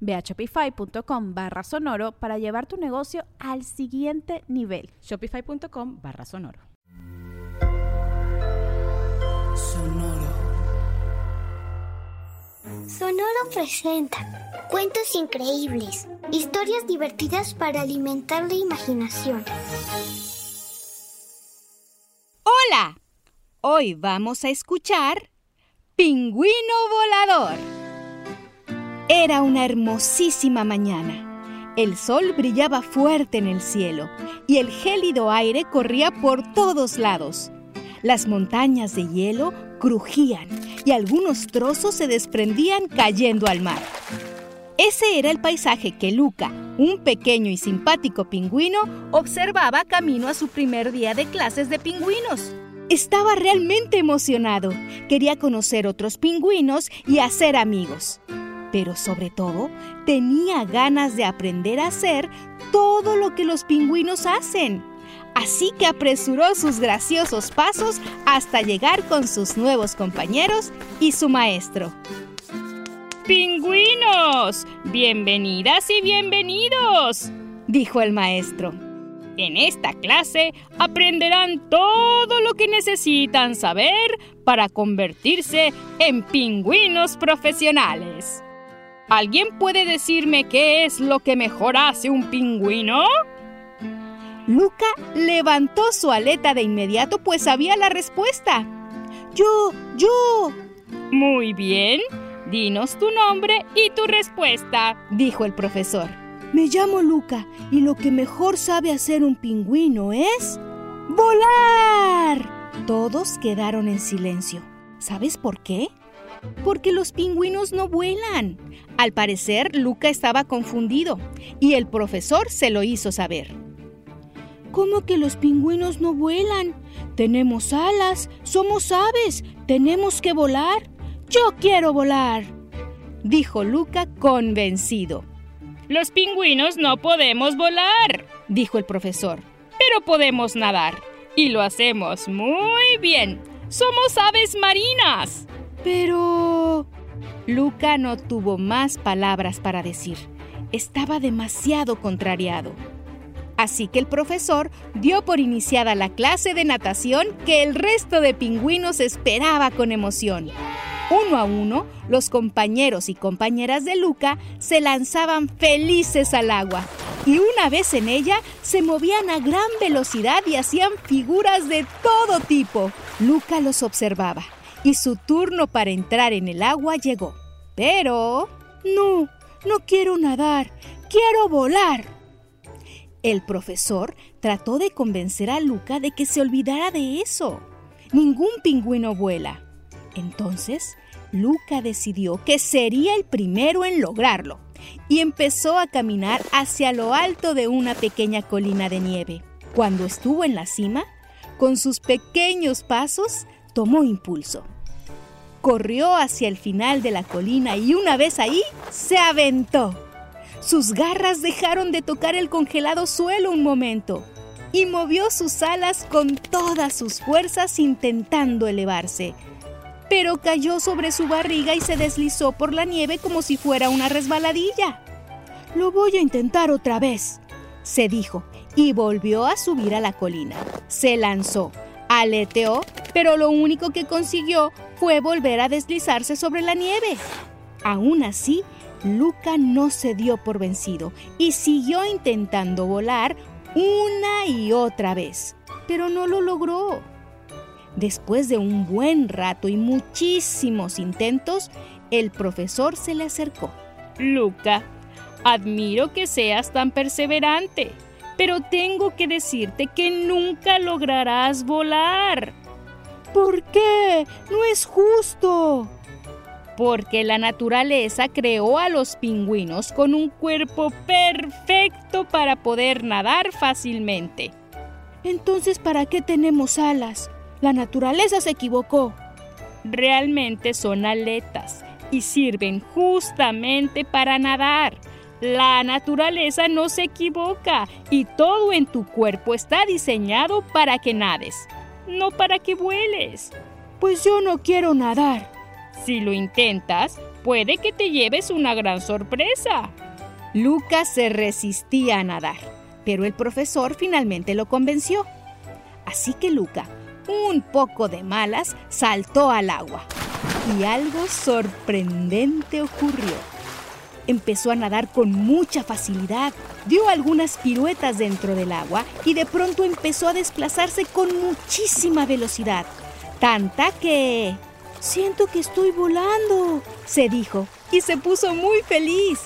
Ve a shopify.com barra sonoro para llevar tu negocio al siguiente nivel. Shopify.com barra sonoro. Sonoro. Sonoro presenta cuentos increíbles, historias divertidas para alimentar la imaginación. Hola, hoy vamos a escuchar Pingüino Volador. Era una hermosísima mañana. El sol brillaba fuerte en el cielo y el gélido aire corría por todos lados. Las montañas de hielo crujían y algunos trozos se desprendían cayendo al mar. Ese era el paisaje que Luca, un pequeño y simpático pingüino, observaba camino a su primer día de clases de pingüinos. Estaba realmente emocionado. Quería conocer otros pingüinos y hacer amigos pero sobre todo tenía ganas de aprender a hacer todo lo que los pingüinos hacen. Así que apresuró sus graciosos pasos hasta llegar con sus nuevos compañeros y su maestro. ¡Pingüinos! Bienvenidas y bienvenidos, dijo el maestro. En esta clase aprenderán todo lo que necesitan saber para convertirse en pingüinos profesionales. ¿Alguien puede decirme qué es lo que mejor hace un pingüino? Luca levantó su aleta de inmediato pues sabía la respuesta. Yo, yo. Muy bien. Dinos tu nombre y tu respuesta, dijo el profesor. Me llamo Luca y lo que mejor sabe hacer un pingüino es... ¡Volar! Todos quedaron en silencio. ¿Sabes por qué? Porque los pingüinos no vuelan. Al parecer, Luca estaba confundido y el profesor se lo hizo saber. ¿Cómo que los pingüinos no vuelan? Tenemos alas, somos aves, tenemos que volar. Yo quiero volar, dijo Luca convencido. Los pingüinos no podemos volar, dijo el profesor, pero podemos nadar y lo hacemos muy bien. Somos aves marinas. Pero... Luca no tuvo más palabras para decir. Estaba demasiado contrariado. Así que el profesor dio por iniciada la clase de natación que el resto de pingüinos esperaba con emoción. Uno a uno, los compañeros y compañeras de Luca se lanzaban felices al agua y una vez en ella se movían a gran velocidad y hacían figuras de todo tipo. Luca los observaba y su turno para entrar en el agua llegó. Pero... No, no quiero nadar, quiero volar. El profesor trató de convencer a Luca de que se olvidara de eso. Ningún pingüino vuela. Entonces, Luca decidió que sería el primero en lograrlo y empezó a caminar hacia lo alto de una pequeña colina de nieve. Cuando estuvo en la cima, con sus pequeños pasos, tomó impulso. Corrió hacia el final de la colina y una vez ahí, se aventó. Sus garras dejaron de tocar el congelado suelo un momento y movió sus alas con todas sus fuerzas intentando elevarse. Pero cayó sobre su barriga y se deslizó por la nieve como si fuera una resbaladilla. Lo voy a intentar otra vez, se dijo, y volvió a subir a la colina. Se lanzó, aleteó, pero lo único que consiguió fue volver a deslizarse sobre la nieve. Aún así, Luca no se dio por vencido y siguió intentando volar una y otra vez, pero no lo logró. Después de un buen rato y muchísimos intentos, el profesor se le acercó. Luca, admiro que seas tan perseverante, pero tengo que decirte que nunca lograrás volar. ¿Por qué? No es justo. Porque la naturaleza creó a los pingüinos con un cuerpo perfecto para poder nadar fácilmente. Entonces, ¿para qué tenemos alas? La naturaleza se equivocó. Realmente son aletas y sirven justamente para nadar. La naturaleza no se equivoca y todo en tu cuerpo está diseñado para que nades, no para que vueles. Pues yo no quiero nadar. Si lo intentas, puede que te lleves una gran sorpresa. Lucas se resistía a nadar, pero el profesor finalmente lo convenció. Así que Luca, un poco de malas, saltó al agua. Y algo sorprendente ocurrió. Empezó a nadar con mucha facilidad, dio algunas piruetas dentro del agua y de pronto empezó a desplazarse con muchísima velocidad. Tanta que... Siento que estoy volando, se dijo, y se puso muy feliz.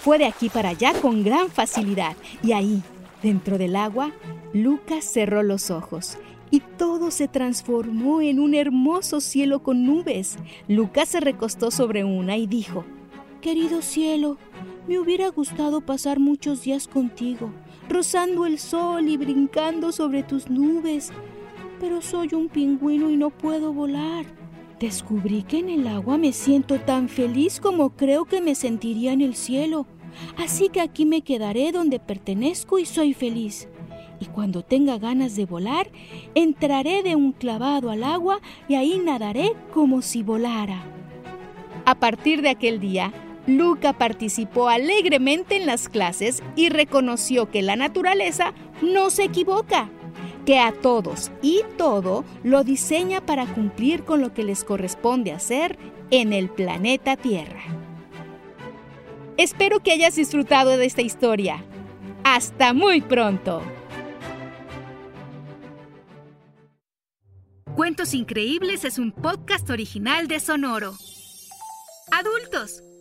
Fue de aquí para allá con gran facilidad y ahí, dentro del agua, Lucas cerró los ojos y todo se transformó en un hermoso cielo con nubes. Lucas se recostó sobre una y dijo, Querido cielo, me hubiera gustado pasar muchos días contigo, rozando el sol y brincando sobre tus nubes, pero soy un pingüino y no puedo volar. Descubrí que en el agua me siento tan feliz como creo que me sentiría en el cielo, así que aquí me quedaré donde pertenezco y soy feliz y cuando tenga ganas de volar, entraré de un clavado al agua y ahí nadaré como si volara. A partir de aquel día, Luca participó alegremente en las clases y reconoció que la naturaleza no se equivoca, que a todos y todo lo diseña para cumplir con lo que les corresponde hacer en el planeta Tierra. Espero que hayas disfrutado de esta historia. Hasta muy pronto. Cuentos Increíbles es un podcast original de Sonoro. Adultos,